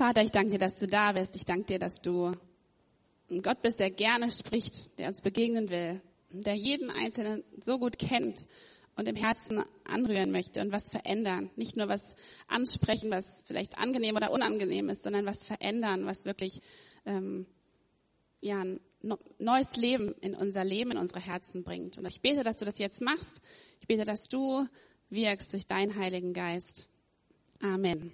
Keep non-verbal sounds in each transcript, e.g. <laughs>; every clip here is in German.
Vater, ich danke dir, dass du da bist. Ich danke dir, dass du ein Gott bist, der gerne spricht, der uns begegnen will, der jeden Einzelnen so gut kennt und im Herzen anrühren möchte und was verändern. Nicht nur was ansprechen, was vielleicht angenehm oder unangenehm ist, sondern was verändern, was wirklich ähm, ja, ein neues Leben in unser Leben, in unsere Herzen bringt. Und ich bete, dass du das jetzt machst. Ich bete, dass du wirkst durch deinen Heiligen Geist. Amen.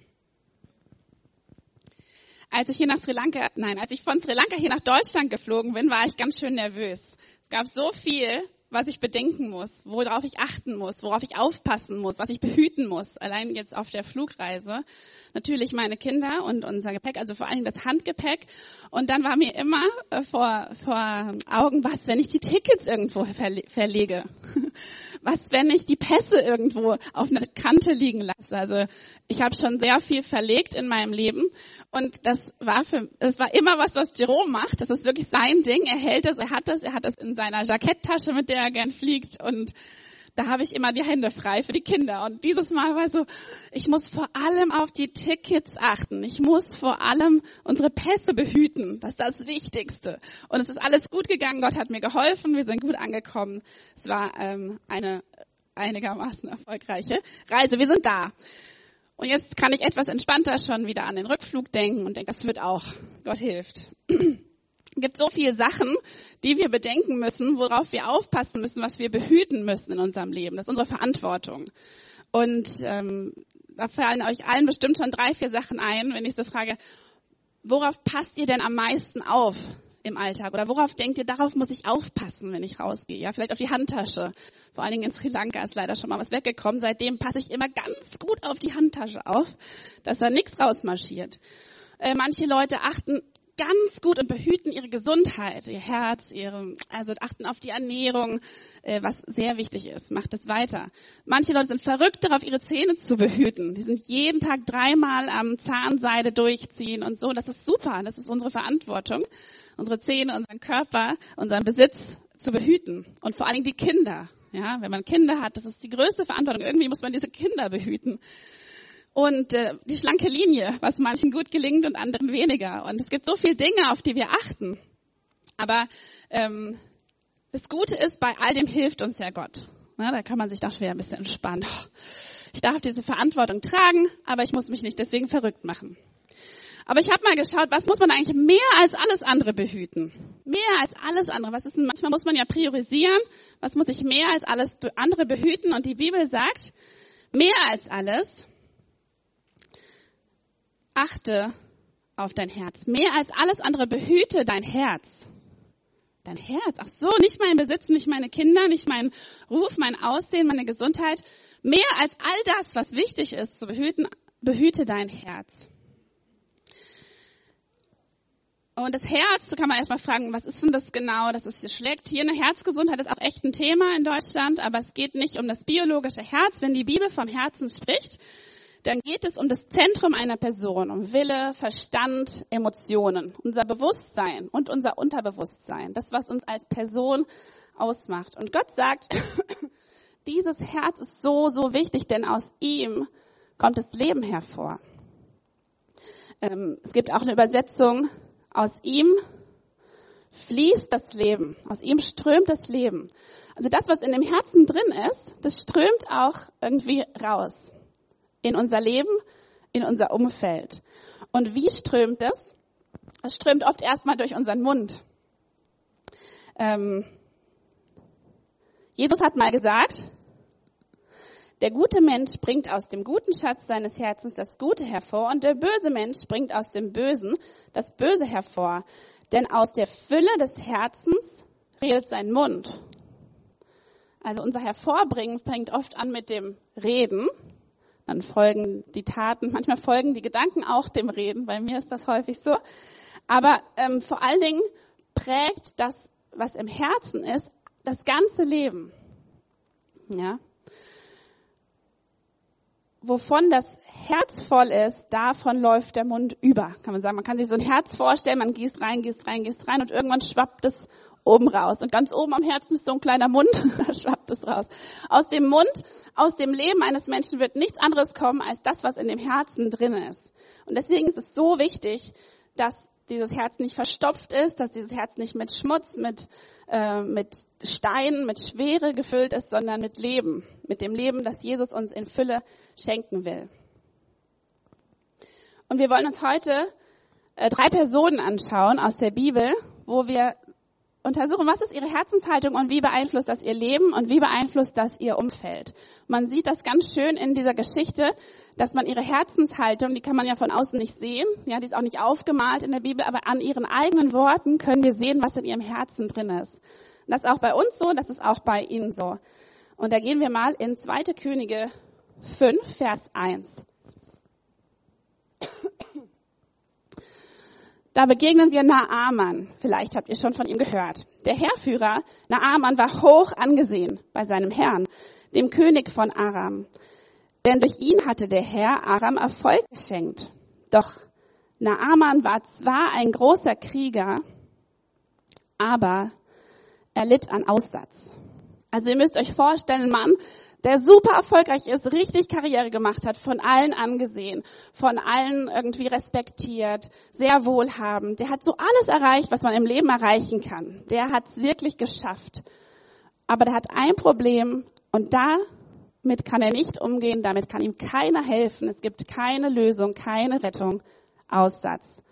Als ich hier nach Sri Lanka, nein, als ich von Sri Lanka hier nach Deutschland geflogen bin, war ich ganz schön nervös. Es gab so viel, was ich bedenken muss, worauf ich achten muss, worauf ich aufpassen muss, was ich behüten muss, allein jetzt auf der Flugreise. Natürlich meine Kinder und unser Gepäck, also vor allen Dingen das Handgepäck. Und dann war mir immer äh, vor, vor Augen, was, wenn ich die Tickets irgendwo verle verlege? Was, wenn ich die Pässe irgendwo auf einer Kante liegen lasse? Also ich habe schon sehr viel verlegt in meinem Leben und das war für, es war immer was, was Jerome macht. Das ist wirklich sein Ding. Er hält das, er hat das, er hat das in seiner Jacketttasche, mit der er gern fliegt und da habe ich immer die Hände frei für die Kinder. Und dieses Mal war so, ich muss vor allem auf die Tickets achten. Ich muss vor allem unsere Pässe behüten. Das ist das Wichtigste. Und es ist alles gut gegangen. Gott hat mir geholfen. Wir sind gut angekommen. Es war ähm, eine einigermaßen erfolgreiche Reise. Wir sind da. Und jetzt kann ich etwas entspannter schon wieder an den Rückflug denken und denke, das wird auch. Gott hilft. <clears throat> Es gibt so viele Sachen, die wir bedenken müssen, worauf wir aufpassen müssen, was wir behüten müssen in unserem Leben. Das ist unsere Verantwortung. Und ähm, da fallen euch allen bestimmt schon drei, vier Sachen ein, wenn ich so frage, worauf passt ihr denn am meisten auf im Alltag? Oder worauf denkt ihr, darauf muss ich aufpassen, wenn ich rausgehe? Ja, vielleicht auf die Handtasche. Vor allen Dingen in Sri Lanka ist leider schon mal was weggekommen. Seitdem passe ich immer ganz gut auf die Handtasche auf, dass da nichts rausmarschiert. Äh, manche Leute achten ganz gut und behüten ihre Gesundheit, ihr Herz, ihre, also achten auf die Ernährung, äh, was sehr wichtig ist. Macht es weiter. Manche Leute sind verrückt darauf, ihre Zähne zu behüten. Die sind jeden Tag dreimal am Zahnseide durchziehen und so. Das ist super. Das ist unsere Verantwortung, unsere Zähne, unseren Körper, unseren Besitz zu behüten. Und vor allen Dingen die Kinder. Ja, wenn man Kinder hat, das ist die größte Verantwortung. Irgendwie muss man diese Kinder behüten und äh, die schlanke Linie, was manchen gut gelingt und anderen weniger. Und es gibt so viele Dinge, auf die wir achten. Aber ähm, das Gute ist, bei all dem hilft uns ja Gott. Na, da kann man sich doch schwer ein bisschen entspannen. Ich darf diese Verantwortung tragen, aber ich muss mich nicht deswegen verrückt machen. Aber ich habe mal geschaut, was muss man eigentlich mehr als alles andere behüten? Mehr als alles andere. Was ist denn, manchmal muss man ja priorisieren. Was muss ich mehr als alles andere behüten? Und die Bibel sagt, mehr als alles achte auf dein Herz. Mehr als alles andere behüte dein Herz. Dein Herz. Ach so, nicht mein Besitz, nicht meine Kinder, nicht mein Ruf, mein Aussehen, meine Gesundheit. Mehr als all das, was wichtig ist zu behüten, behüte dein Herz. Und das Herz, da kann man erstmal fragen, was ist denn das genau, dass es hier schlägt? Hier eine Herzgesundheit ist auch echt ein Thema in Deutschland, aber es geht nicht um das biologische Herz. Wenn die Bibel vom Herzen spricht, dann geht es um das Zentrum einer Person, um Wille, Verstand, Emotionen, unser Bewusstsein und unser Unterbewusstsein, das, was uns als Person ausmacht. Und Gott sagt, <coughs> dieses Herz ist so, so wichtig, denn aus ihm kommt das Leben hervor. Ähm, es gibt auch eine Übersetzung, aus ihm fließt das Leben, aus ihm strömt das Leben. Also das, was in dem Herzen drin ist, das strömt auch irgendwie raus in unser Leben, in unser Umfeld. Und wie strömt es? Es strömt oft erstmal durch unseren Mund. Ähm, Jesus hat mal gesagt, der gute Mensch bringt aus dem guten Schatz seines Herzens das Gute hervor und der böse Mensch bringt aus dem Bösen das Böse hervor. Denn aus der Fülle des Herzens redet sein Mund. Also unser Hervorbringen fängt oft an mit dem Reden dann folgen die Taten, <laughs> manchmal folgen die Gedanken auch dem Reden. Bei mir ist das häufig so. Aber ähm, vor allen Dingen prägt das, was im Herzen ist, das ganze Leben. Ja. Wovon das Herz voll ist, davon läuft der Mund über, kann man sagen. Man kann sich so ein Herz vorstellen, man gießt rein, gießt rein, gießt rein und irgendwann schwappt es oben raus. Und ganz oben am Herzen ist so ein kleiner Mund, <laughs> da schwappt es raus. Aus dem Mund, aus dem Leben eines Menschen wird nichts anderes kommen als das, was in dem Herzen drin ist. Und deswegen ist es so wichtig, dass dieses Herz nicht verstopft ist, dass dieses Herz nicht mit Schmutz, mit, äh, mit Steinen, mit Schwere gefüllt ist, sondern mit Leben, mit dem Leben, das Jesus uns in Fülle schenken will. Und wir wollen uns heute äh, drei Personen anschauen aus der Bibel, wo wir untersuchen, was ist ihre Herzenshaltung und wie beeinflusst das ihr Leben und wie beeinflusst das ihr Umfeld. Man sieht das ganz schön in dieser Geschichte, dass man ihre Herzenshaltung, die kann man ja von außen nicht sehen, ja, die ist auch nicht aufgemalt in der Bibel, aber an ihren eigenen Worten können wir sehen, was in ihrem Herzen drin ist. Das ist auch bei uns so, das ist auch bei ihnen so. Und da gehen wir mal in 2. Könige 5, Vers 1. Da begegnen wir Naaman. Vielleicht habt ihr schon von ihm gehört. Der Heerführer Naaman war hoch angesehen bei seinem Herrn, dem König von Aram. Denn durch ihn hatte der Herr Aram Erfolg geschenkt. Doch Naaman war zwar ein großer Krieger, aber er litt an Aussatz. Also ihr müsst euch vorstellen, ein Mann, der super erfolgreich ist, richtig Karriere gemacht hat, von allen angesehen, von allen irgendwie respektiert, sehr wohlhabend. Der hat so alles erreicht, was man im Leben erreichen kann. Der hat es wirklich geschafft. Aber der hat ein Problem und damit kann er nicht umgehen, damit kann ihm keiner helfen. Es gibt keine Lösung, keine Rettung. Aussatz.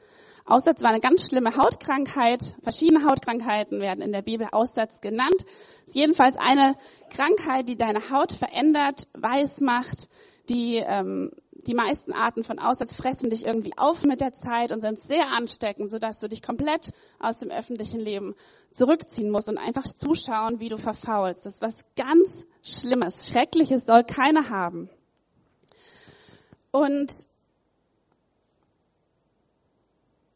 Aussatz war eine ganz schlimme Hautkrankheit. Verschiedene Hautkrankheiten werden in der Bibel Aussatz genannt. Ist jedenfalls eine Krankheit, die deine Haut verändert, weiß macht. Die, ähm, die meisten Arten von Aussatz fressen dich irgendwie auf mit der Zeit und sind sehr ansteckend, sodass du dich komplett aus dem öffentlichen Leben zurückziehen musst und einfach zuschauen, wie du verfaulst. Das ist was ganz Schlimmes. Schreckliches soll keiner haben. Und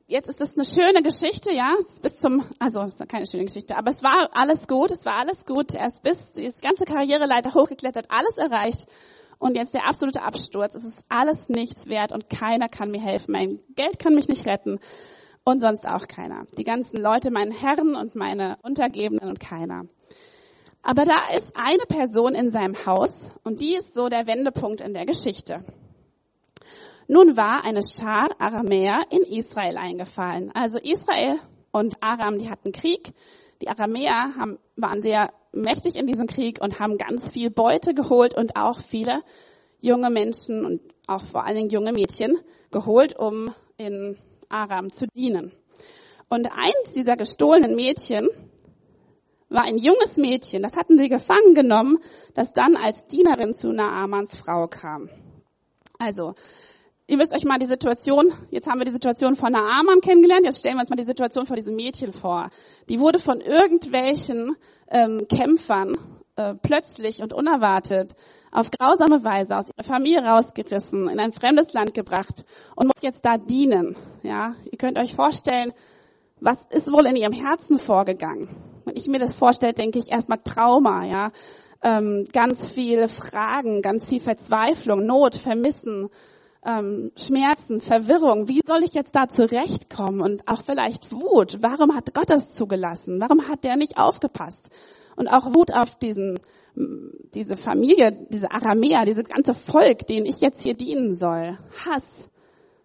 jetzt ist das eine schöne Geschichte, ja, bis zum, also es ist keine schöne Geschichte, aber es war alles gut, es war alles gut. Er ist bis die ganze Karriereleiter hochgeklettert, alles erreicht. Und jetzt der absolute Absturz. Es ist alles nichts wert und keiner kann mir helfen. Mein Geld kann mich nicht retten und sonst auch keiner. Die ganzen Leute, meine Herren und meine Untergebenen und keiner. Aber da ist eine Person in seinem Haus und die ist so der Wendepunkt in der Geschichte. Nun war eine Schar Aramäer in Israel eingefallen. Also Israel und Aram, die hatten Krieg. Die Aramäer haben, waren sehr mächtig in diesem Krieg und haben ganz viel Beute geholt und auch viele junge Menschen und auch vor allen Dingen junge Mädchen geholt, um in Aram zu dienen. Und eins dieser gestohlenen Mädchen war ein junges Mädchen, das hatten sie gefangen genommen, das dann als Dienerin zu Naamans Frau kam. Also, Ihr müsst euch mal die Situation, jetzt haben wir die Situation von Naaman kennengelernt, jetzt stellen wir uns mal die Situation von diesem Mädchen vor. Die wurde von irgendwelchen ähm, Kämpfern äh, plötzlich und unerwartet auf grausame Weise aus ihrer Familie rausgerissen, in ein fremdes Land gebracht und muss jetzt da dienen. Ja, ihr könnt euch vorstellen, was ist wohl in ihrem Herzen vorgegangen? Wenn ich mir das vorstelle, denke ich erstmal Trauma, ja, ähm, ganz viele Fragen, ganz viel Verzweiflung, Not, Vermissen, ähm, Schmerzen, Verwirrung. Wie soll ich jetzt da zurechtkommen? Und auch vielleicht Wut. Warum hat Gott das zugelassen? Warum hat der nicht aufgepasst? Und auch Wut auf diesen, diese Familie, diese Aramäer, dieses ganze Volk, denen ich jetzt hier dienen soll. Hass.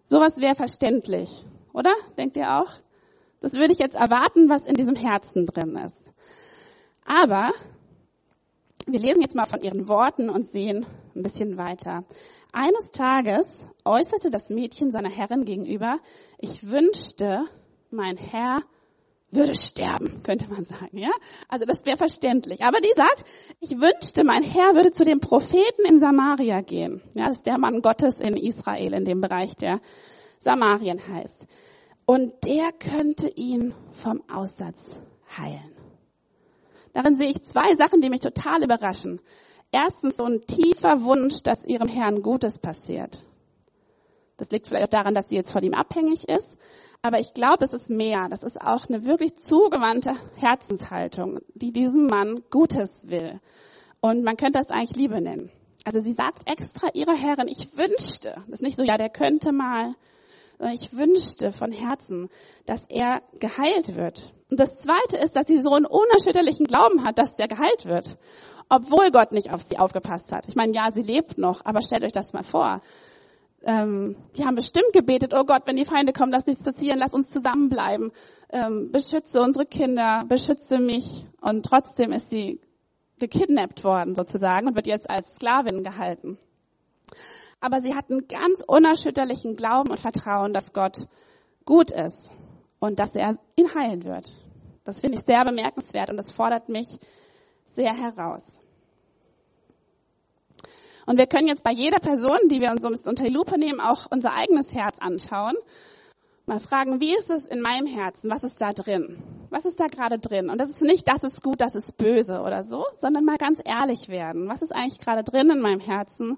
Sowas wäre verständlich. Oder? Denkt ihr auch? Das würde ich jetzt erwarten, was in diesem Herzen drin ist. Aber wir lesen jetzt mal von ihren Worten und sehen ein bisschen weiter. Eines Tages äußerte das Mädchen seiner Herrin gegenüber, ich wünschte, mein Herr würde sterben, könnte man sagen, ja? Also das wäre verständlich. Aber die sagt, ich wünschte, mein Herr würde zu dem Propheten in Samaria gehen. Ja, das ist der Mann Gottes in Israel, in dem Bereich, der Samarien heißt. Und der könnte ihn vom Aussatz heilen. Darin sehe ich zwei Sachen, die mich total überraschen erstens so ein tiefer Wunsch, dass ihrem Herrn Gutes passiert. Das liegt vielleicht auch daran, dass sie jetzt von ihm abhängig ist. Aber ich glaube, es ist mehr. Das ist auch eine wirklich zugewandte Herzenshaltung, die diesem Mann Gutes will. Und man könnte das eigentlich Liebe nennen. Also sie sagt extra ihrer Herrin, ich wünschte, das ist nicht so, ja, der könnte mal, ich wünschte von Herzen, dass er geheilt wird. Und das zweite ist, dass sie so einen unerschütterlichen Glauben hat, dass er geheilt wird obwohl Gott nicht auf sie aufgepasst hat. Ich meine, ja, sie lebt noch, aber stellt euch das mal vor. ähm, die haben bestimmt gebetet, oh Gott, wenn die Feinde kommen, lass nichts passieren, lass uns zusammenbleiben, ähm, beschütze unsere Kinder, beschütze mich. Und trotzdem ist sie gekidnappt worden sozusagen und wird jetzt als Sklavin gehalten. Aber sie hatten ganz unerschütterlichen Glauben und Vertrauen, dass Gott gut ist und dass er ihn heilen wird. Das finde ich sehr bemerkenswert und das fordert mich sehr heraus. Und wir können jetzt bei jeder Person, die wir uns so unter die Lupe nehmen, auch unser eigenes Herz anschauen. Mal fragen, wie ist es in meinem Herzen? Was ist da drin? Was ist da gerade drin? Und das ist nicht, das ist gut, das ist böse oder so, sondern mal ganz ehrlich werden. Was ist eigentlich gerade drin in meinem Herzen?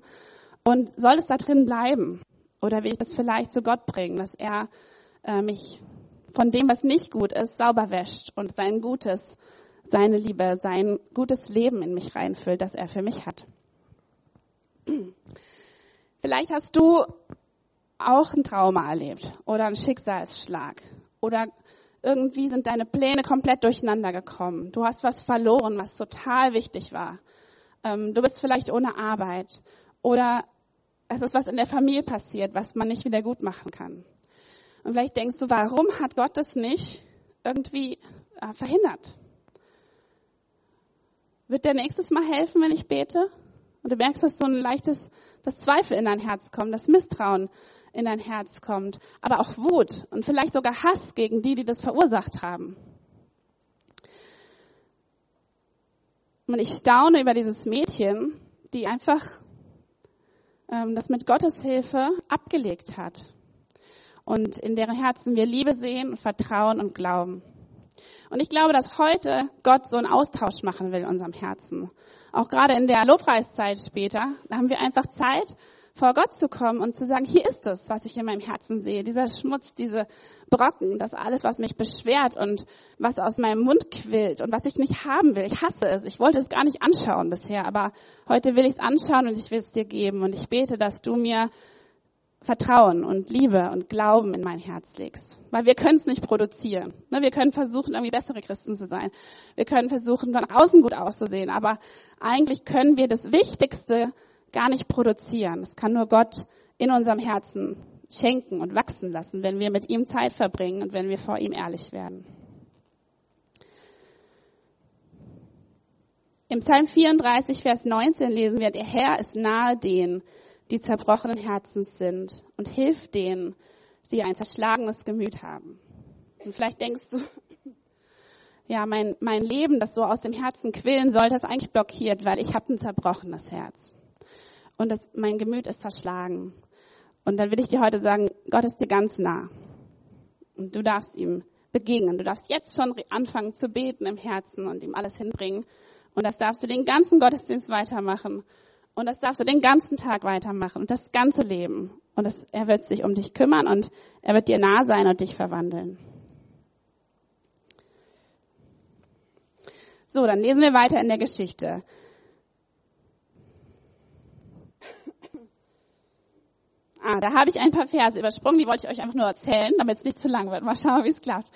Und soll es da drin bleiben? Oder will ich das vielleicht zu Gott bringen, dass er äh, mich von dem, was nicht gut ist, sauber wäscht und sein Gutes, seine Liebe, sein gutes Leben in mich reinfüllt, das er für mich hat? Vielleicht hast du auch ein Trauma erlebt oder einen Schicksalsschlag oder irgendwie sind deine Pläne komplett durcheinander gekommen. Du hast was verloren, was total wichtig war. Ähm, du bist vielleicht ohne Arbeit oder es ist was in der Familie passiert, was man nicht wieder gut machen kann. Und vielleicht denkst du, warum hat Gott das nicht irgendwie äh, verhindert? Wird der nächstes Mal helfen, wenn ich bete? Und du merkst, dass so ein leichtes, das Zweifel in dein Herz kommt, das Misstrauen in dein Herz kommt, aber auch Wut und vielleicht sogar Hass gegen die, die das verursacht haben. Und ich staune über dieses Mädchen, die einfach das mit Gottes Hilfe abgelegt hat und in deren Herzen wir Liebe sehen, Vertrauen und Glauben. Und ich glaube, dass heute Gott so einen Austausch machen will in unserem Herzen auch gerade in der Lobpreiszeit später, da haben wir einfach Zeit, vor Gott zu kommen und zu sagen, hier ist es, was ich in meinem Herzen sehe, dieser Schmutz, diese Brocken, das alles, was mich beschwert und was aus meinem Mund quillt und was ich nicht haben will. Ich hasse es. Ich wollte es gar nicht anschauen bisher, aber heute will ich es anschauen und ich will es dir geben und ich bete, dass du mir Vertrauen und Liebe und Glauben in mein Herz legst. Weil wir können es nicht produzieren. Ne, wir können versuchen, irgendwie bessere Christen zu sein. Wir können versuchen, nach außen gut auszusehen. Aber eigentlich können wir das Wichtigste gar nicht produzieren. Das kann nur Gott in unserem Herzen schenken und wachsen lassen, wenn wir mit ihm Zeit verbringen und wenn wir vor ihm ehrlich werden. Im Psalm 34, Vers 19 lesen wir, der Herr ist nahe denen, die zerbrochenen Herzens sind und hilft denen, die ein zerschlagenes Gemüt haben. Und vielleicht denkst du, ja, mein, mein Leben, das so aus dem Herzen quillen soll, das ist eigentlich blockiert, weil ich habe ein zerbrochenes Herz. Und das, mein Gemüt ist zerschlagen. Und dann will ich dir heute sagen, Gott ist dir ganz nah. Und du darfst ihm begegnen. Du darfst jetzt schon anfangen zu beten im Herzen und ihm alles hinbringen. Und das darfst du den ganzen Gottesdienst weitermachen. Und das darfst du den ganzen Tag weitermachen und das ganze Leben. Und das, er wird sich um dich kümmern und er wird dir nah sein und dich verwandeln. So, dann lesen wir weiter in der Geschichte. Ah, da habe ich ein paar Verse übersprungen, die wollte ich euch einfach nur erzählen, damit es nicht zu lang wird. Mal schauen, wie es klappt.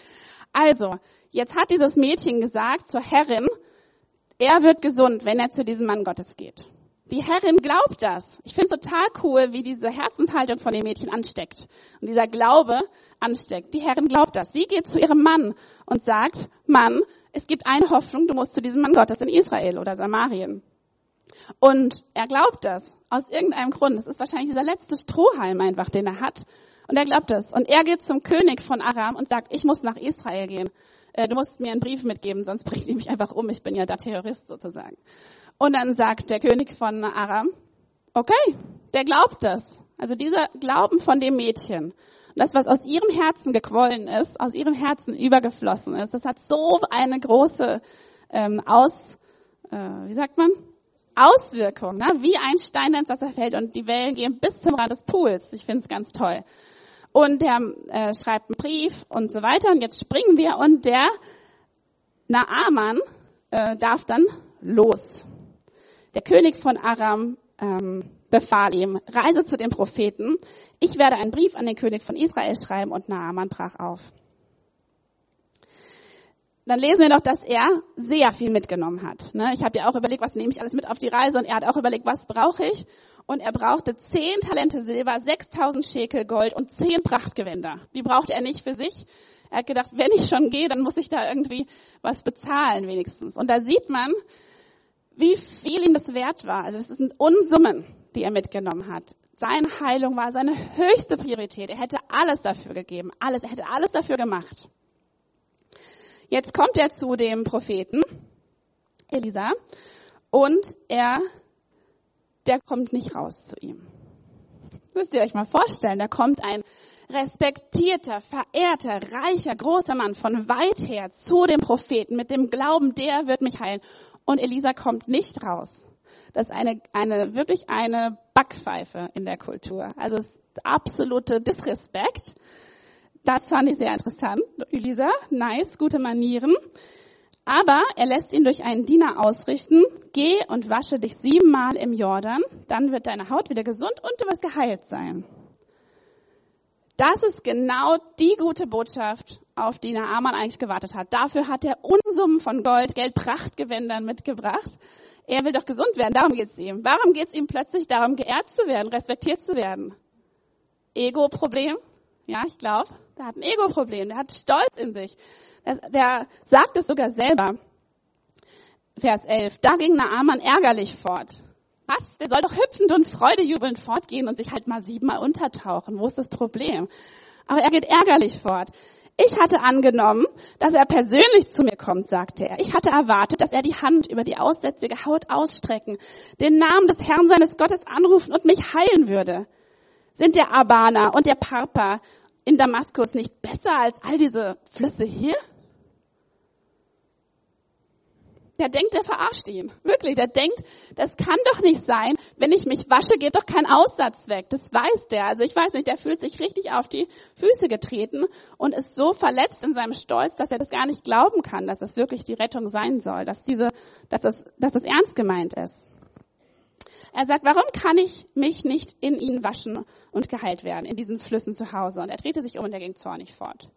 Also, jetzt hat dieses Mädchen gesagt zur Herrin, er wird gesund, wenn er zu diesem Mann Gottes geht. Die Herrin glaubt das. Ich finde es total cool, wie diese Herzenshaltung von dem Mädchen ansteckt. Und dieser Glaube ansteckt. Die Herrin glaubt das. Sie geht zu ihrem Mann und sagt, Mann, es gibt eine Hoffnung, du musst zu diesem Mann Gottes in Israel oder Samarien. Und er glaubt das. Aus irgendeinem Grund. Es ist wahrscheinlich dieser letzte Strohhalm einfach, den er hat. Und er glaubt das. Und er geht zum König von Aram und sagt, ich muss nach Israel gehen. Äh, du musst mir einen Brief mitgeben, sonst <laughs> bringt die mich einfach um. Ich bin ja der Terrorist sozusagen. Und dann sagt der König von Aram, okay, der glaubt das. Also dieser Glauben von dem Mädchen, das, was aus ihrem Herzen gequollen ist, aus ihrem Herzen übergeflossen ist, das hat so eine große ähm, Aus, äh, wie sagt man, Auswirkung, ne? wie ein Stein, ins Wasser fällt und die Wellen gehen bis zum Rand des Pools. Ich finde es ganz toll. Und der äh, schreibt einen Brief und so weiter. Und jetzt springen wir und der Naaman äh, darf dann los. Der König von Aram ähm, befahl ihm, reise zu den Propheten. Ich werde einen Brief an den König von Israel schreiben und Naaman brach auf. Dann lesen wir doch, dass er sehr viel mitgenommen hat. Ne? Ich habe ja auch überlegt, was nehme ich alles mit auf die Reise und er hat auch überlegt, was brauche ich. Und er brauchte zehn Talente Silber, 6000 Schekel Gold und zehn Prachtgewänder. Die brauchte er nicht für sich. Er hat gedacht, wenn ich schon gehe, dann muss ich da irgendwie was bezahlen wenigstens. Und da sieht man, wie viel ihm das wert war. Also das sind Unsummen, die er mitgenommen hat. Seine Heilung war seine höchste Priorität. Er hätte alles dafür gegeben, alles. Er hätte alles dafür gemacht. Jetzt kommt er zu dem Propheten Elisa und er, der kommt nicht raus zu ihm. Müsst ihr euch mal vorstellen, da kommt ein respektierter, verehrter, reicher, großer Mann von weit her zu dem Propheten mit dem Glauben, der wird mich heilen. Und Elisa kommt nicht raus. Das ist eine, eine, wirklich eine Backpfeife in der Kultur. Also es ist absolute Disrespekt. Das fand ich sehr interessant. Elisa, nice, gute Manieren. Aber er lässt ihn durch einen Diener ausrichten, geh und wasche dich siebenmal im Jordan, dann wird deine Haut wieder gesund und du wirst geheilt sein. Das ist genau die gute Botschaft, auf die Naaman eigentlich gewartet hat. Dafür hat er Unsummen von Gold, Geld, Prachtgewändern mitgebracht. Er will doch gesund werden, darum geht's ihm. Warum geht's ihm plötzlich darum, geehrt zu werden, respektiert zu werden? Ego-Problem? Ja, ich glaube, der hat ein Ego-Problem, der hat Stolz in sich. Der, der sagt es sogar selber. Vers 11. Da ging Naaman ärgerlich fort. Was? Der soll doch hüpfend und freudejubelnd fortgehen und sich halt mal siebenmal untertauchen. Wo ist das Problem? Aber er geht ärgerlich fort. Ich hatte angenommen, dass er persönlich zu mir kommt, sagte er. Ich hatte erwartet, dass er die Hand über die aussätzige Haut ausstrecken, den Namen des Herrn seines Gottes anrufen und mich heilen würde. Sind der Abana und der Parpa in Damaskus nicht besser als all diese Flüsse hier? Der denkt, der verarscht ihn. Wirklich, der denkt, das kann doch nicht sein. Wenn ich mich wasche, geht doch kein Aussatz weg. Das weiß der. Also ich weiß nicht, der fühlt sich richtig auf die Füße getreten und ist so verletzt in seinem Stolz, dass er das gar nicht glauben kann, dass das wirklich die Rettung sein soll, dass diese, dass das, dass das ernst gemeint ist. Er sagt, warum kann ich mich nicht in ihnen waschen und geheilt werden, in diesen Flüssen zu Hause? Und er drehte sich um und er ging zornig fort.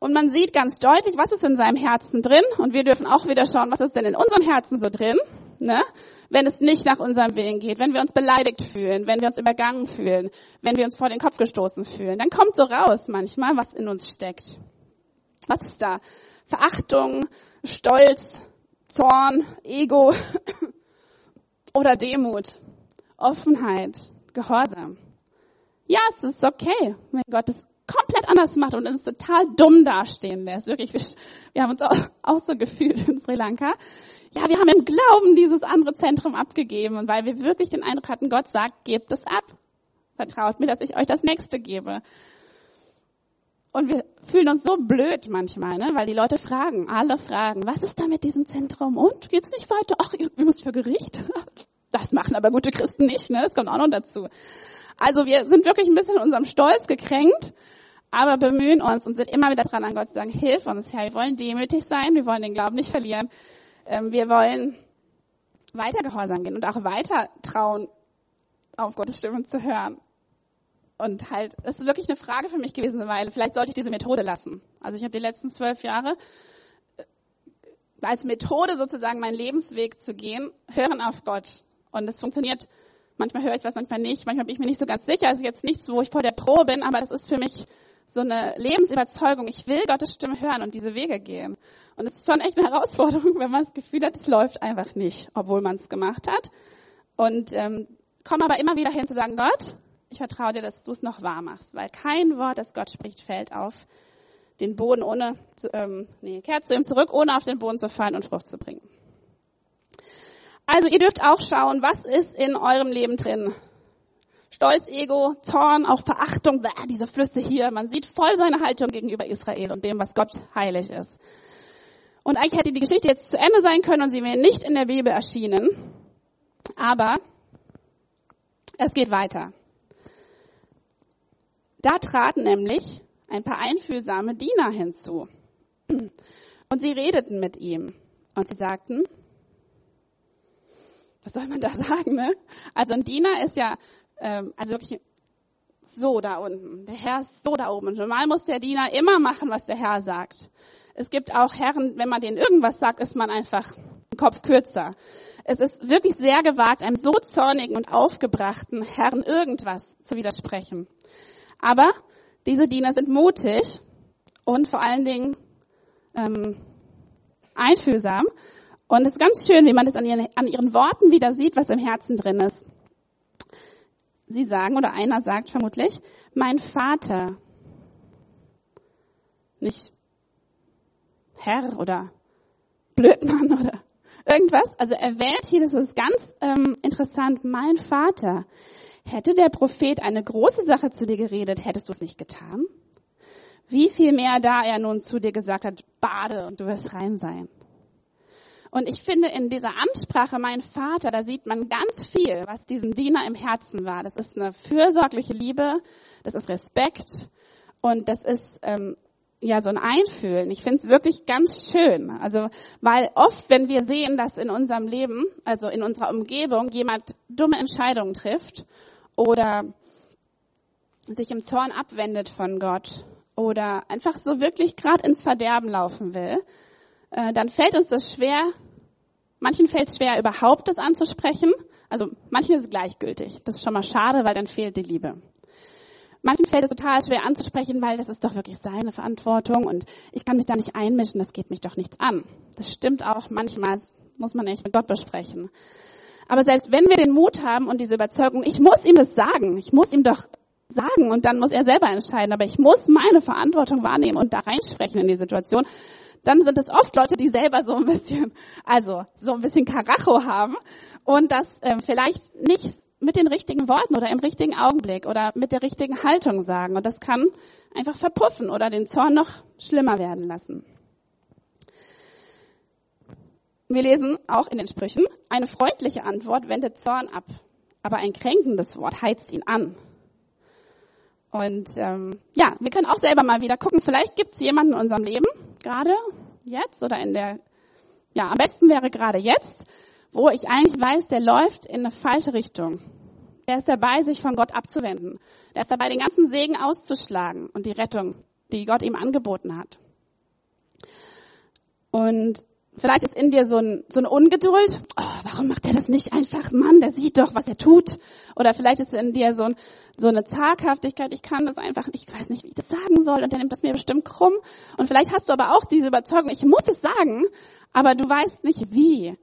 Und man sieht ganz deutlich, was ist in seinem Herzen drin. Und wir dürfen auch wieder schauen, was ist denn in unseren Herzen so drin, ne? wenn es nicht nach unserem Willen geht, wenn wir uns beleidigt fühlen, wenn wir uns übergangen fühlen, wenn wir uns vor den Kopf gestoßen fühlen. Dann kommt so raus manchmal, was in uns steckt. Was ist da? Verachtung, Stolz, Zorn, Ego oder Demut, Offenheit, Gehorsam. Ja, es ist okay, wenn Gott es komplett anders macht und uns total dumm dastehen lässt. Wirklich, wir, wir haben uns auch, auch so gefühlt in Sri Lanka. Ja, wir haben im Glauben dieses andere Zentrum abgegeben und weil wir wirklich den Eindruck hatten, Gott sagt, gebt es ab. Vertraut mir, dass ich euch das nächste gebe. Und wir fühlen uns so blöd manchmal, ne? weil die Leute fragen, alle fragen, was ist da mit diesem Zentrum? Und geht's nicht weiter? Ach, wir müssen für Gericht. <laughs> Das machen aber gute Christen nicht, ne? Das kommt auch noch dazu. Also wir sind wirklich ein bisschen in unserem Stolz gekränkt aber bemühen uns und sind immer wieder dran an Gott zu sagen, hilf uns, Herr, wir wollen demütig sein, wir wollen den Glauben nicht verlieren, ähm, wir wollen weiter gehorsam gehen und auch weiter trauen, auf Gottes Stimme zu hören. Und halt, es ist wirklich eine Frage für mich gewesen, weil vielleicht sollte ich diese Methode lassen. Also ich habe die letzten zwölf Jahre äh, als Methode sozusagen meinen Lebensweg zu gehen, hören auf Gott. Und es funktioniert, manchmal höre ich was, manchmal nicht, manchmal bin ich mir nicht so ganz sicher. Es ist jetzt nichts, wo ich vor der Pro bin, aber das ist für mich so eine Lebensüberzeugung, ich will Gottes Stimme hören und diese Wege gehen. Und es ist schon echt eine Herausforderung, <laughs> wenn man das Gefühl hat, es läuft einfach nicht, obwohl man es gemacht hat. Und ähm, komme aber immer wieder hin zu sagen, Gott, ich vertraue dir, dass du es noch wahr machst, weil kein Wort, das Gott spricht, fällt auf den Boden ohne, zu, ähm, nee, kehrt zu ihm zurück, ohne auf den Boden zu fallen und Frucht zu bringen. Also ihr dürft auch schauen, was ist in eurem Leben drin, Stolz, Ego, Zorn, auch Verachtung, diese Flüsse hier. Man sieht voll seine Haltung gegenüber Israel und dem, was Gott heilig ist. Und eigentlich hätte die Geschichte jetzt zu Ende sein können und sie wäre nicht in der Bibel erschienen. Aber es geht weiter. Da traten nämlich ein paar einfühlsame Diener hinzu. Und sie redeten mit ihm. Und sie sagten, was soll man da sagen, ne? Also ein Diener ist ja ähm, also wirklich so da unten. Der Herr ist so da oben. Und normal muss der Diener immer machen, was der Herr sagt. Es gibt auch Herren, wenn man denen irgendwas sagt, ist man einfach einen Kopf kürzer. Es ist wirklich sehr gewagt, einem so zornigen und aufgebrachten Herrn irgendwas zu widersprechen. Aber diese Diener sind mutig und vor allen Dingen ähm, einfühlsam. Und es ist ganz schön, wie man das an ihren, an ihren Worten wieder sieht, was im Herzen drin ist. Sie sagen, oder einer sagt vermutlich, mein Vater. Nicht Herr oder Blödmann <laughs> oder irgendwas. Also er wählt hier, das ist ganz ähm, interessant, mein Vater. Hätte der Prophet eine große Sache zu dir geredet, hättest du es nicht getan? Wie viel mehr, da er nun zu dir gesagt hat, bade und du wirst rein sein. Und ich finde in dieser Ansprache, mein Vater, da sieht man ganz viel, was diesem Diener im Herzen war. Das ist eine fürsorgliche Liebe, das ist Respekt und das ist ähm, ja so ein Einfühlen. Ich finde es wirklich ganz schön. Also weil oft, wenn wir sehen, dass in unserem Leben, also in unserer Umgebung, jemand dumme Entscheidungen trifft oder sich im Zorn abwendet von Gott oder einfach so wirklich gerade ins Verderben laufen will, äh, dann fällt uns das schwer. Manchen fällt es schwer, überhaupt das anzusprechen. Also manchen ist es gleichgültig. Das ist schon mal schade, weil dann fehlt die Liebe. Manchen fällt es total schwer anzusprechen, weil das ist doch wirklich seine Verantwortung und ich kann mich da nicht einmischen, das geht mich doch nichts an. Das stimmt auch manchmal, muss man echt mit Gott besprechen. Aber selbst wenn wir den Mut haben und diese Überzeugung, ich muss ihm das sagen, ich muss ihm doch sagen und dann muss er selber entscheiden, aber ich muss meine Verantwortung wahrnehmen und da reinsprechen in die Situation, dann sind es oft Leute, die selber so ein bisschen, also so ein bisschen Karacho haben und das ähm, vielleicht nicht mit den richtigen Worten oder im richtigen Augenblick oder mit der richtigen Haltung sagen. Und das kann einfach verpuffen oder den Zorn noch schlimmer werden lassen. Wir lesen auch in den Sprüchen, eine freundliche Antwort wendet Zorn ab, aber ein kränkendes Wort heizt ihn an. Und ähm, ja, wir können auch selber mal wieder gucken, vielleicht gibt es jemanden in unserem Leben, gerade jetzt oder in der, ja, am besten wäre gerade jetzt, wo ich eigentlich weiß, der läuft in eine falsche Richtung. Der ist dabei, sich von Gott abzuwenden. Der ist dabei, den ganzen Segen auszuschlagen und die Rettung, die Gott ihm angeboten hat. Und vielleicht ist in dir so, ein, so eine Ungeduld. Oh, warum macht er das nicht einfach? Mann, der sieht doch, was er tut. Oder vielleicht ist in dir so, ein, so eine Zaghaftigkeit. Ich kann das einfach, ich weiß nicht, wie ich das sagen soll. Und der nimmt das mir bestimmt krumm. Und vielleicht hast du aber auch diese Überzeugung, ich muss es sagen, aber du weißt nicht wie.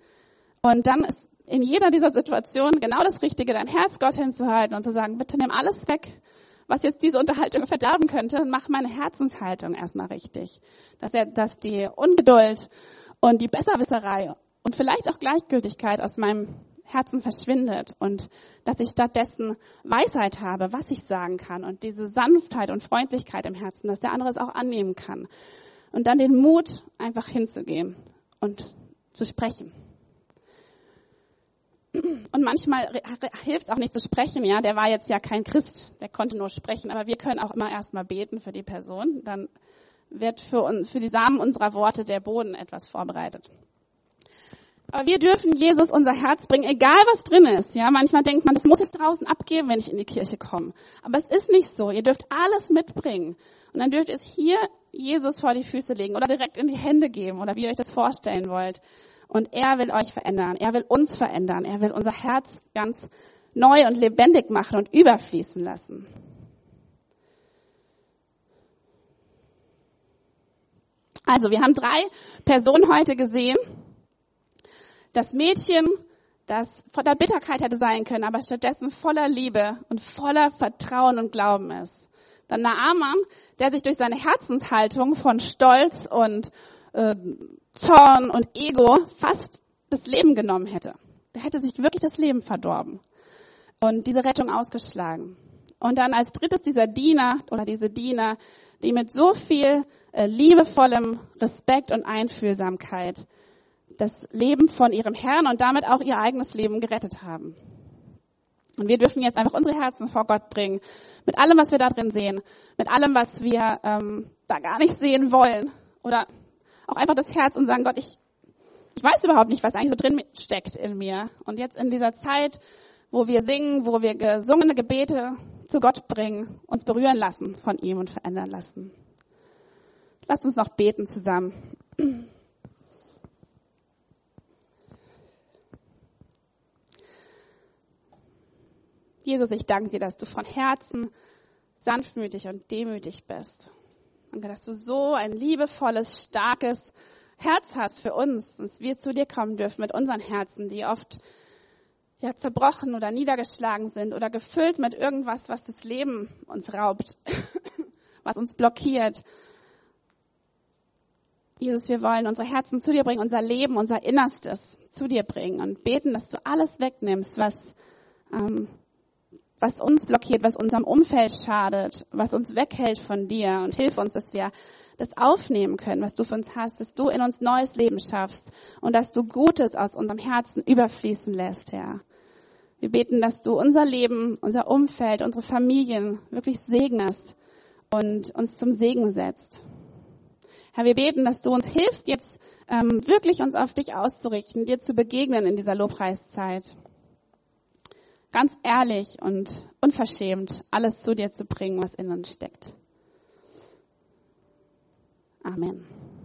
Und dann ist in jeder dieser Situationen genau das Richtige, dein Herz Gott hinzuhalten und zu sagen, bitte nimm alles weg, was jetzt diese Unterhaltung <laughs> verderben könnte und mach meine Herzenshaltung erstmal richtig. Dass er, dass die Ungeduld und die Besserwisserei und vielleicht auch Gleichgültigkeit aus meinem Herzen verschwindet und dass ich stattdessen Weisheit habe, was ich sagen kann und diese Sanftheit und Freundlichkeit im Herzen, dass der andere es auch annehmen kann. Und dann den Mut, einfach hinzugehen und zu sprechen. Und manchmal hilft es auch nicht zu sprechen, ja. Der war jetzt ja kein Christ, der konnte nur sprechen. Aber wir können auch immer erstmal beten für die Person. Dann wird für, uns, für die Samen unserer Worte der Boden etwas vorbereitet. Aber wir dürfen Jesus unser Herz bringen, egal was drin ist. Ja, manchmal denkt man, das muss ich draußen abgeben, wenn ich in die Kirche komme. Aber es ist nicht so. Ihr dürft alles mitbringen. Und dann dürft ihr es hier Jesus vor die Füße legen oder direkt in die Hände geben oder wie ihr euch das vorstellen wollt. Und er will euch verändern. Er will uns verändern. Er will unser Herz ganz neu und lebendig machen und überfließen lassen. Also, wir haben drei Personen heute gesehen. Das Mädchen, das voller Bitterkeit hätte sein können, aber stattdessen voller Liebe und voller Vertrauen und Glauben ist. Dann Naaman, der sich durch seine Herzenshaltung von Stolz und äh, Zorn und Ego fast das Leben genommen hätte. Der hätte sich wirklich das Leben verdorben und diese Rettung ausgeschlagen. Und dann als drittes dieser Diener oder diese Diener, die mit so viel äh, liebevollem Respekt und Einfühlsamkeit das Leben von ihrem Herrn und damit auch ihr eigenes Leben gerettet haben. Und wir dürfen jetzt einfach unsere Herzen vor Gott bringen, mit allem, was wir da drin sehen, mit allem, was wir ähm, da gar nicht sehen wollen oder auch einfach das Herz und sagen, Gott, ich, ich weiß überhaupt nicht, was eigentlich so drin steckt in mir. Und jetzt in dieser Zeit, wo wir singen, wo wir gesungene Gebete zu Gott bringen, uns berühren lassen von ihm und verändern lassen. Lasst uns noch beten zusammen. Jesus, ich danke dir, dass du von Herzen sanftmütig und demütig bist. Danke, dass du so ein liebevolles, starkes Herz hast für uns, dass wir zu dir kommen dürfen mit unseren Herzen, die oft ja zerbrochen oder niedergeschlagen sind oder gefüllt mit irgendwas, was das Leben uns raubt, <laughs> was uns blockiert. Jesus, wir wollen unsere Herzen zu dir bringen, unser Leben, unser Innerstes zu dir bringen und beten, dass du alles wegnimmst, was ähm, was uns blockiert, was unserem Umfeld schadet, was uns weghält von dir und hilf uns, dass wir das aufnehmen können, was du für uns hast, dass du in uns neues Leben schaffst und dass du Gutes aus unserem Herzen überfließen lässt, Herr. Wir beten, dass du unser Leben, unser Umfeld, unsere Familien wirklich segnest und uns zum Segen setzt. Herr, wir beten, dass du uns hilfst, jetzt ähm, wirklich uns auf dich auszurichten, dir zu begegnen in dieser Lobpreiszeit ganz ehrlich und unverschämt alles zu dir zu bringen, was in uns steckt. Amen.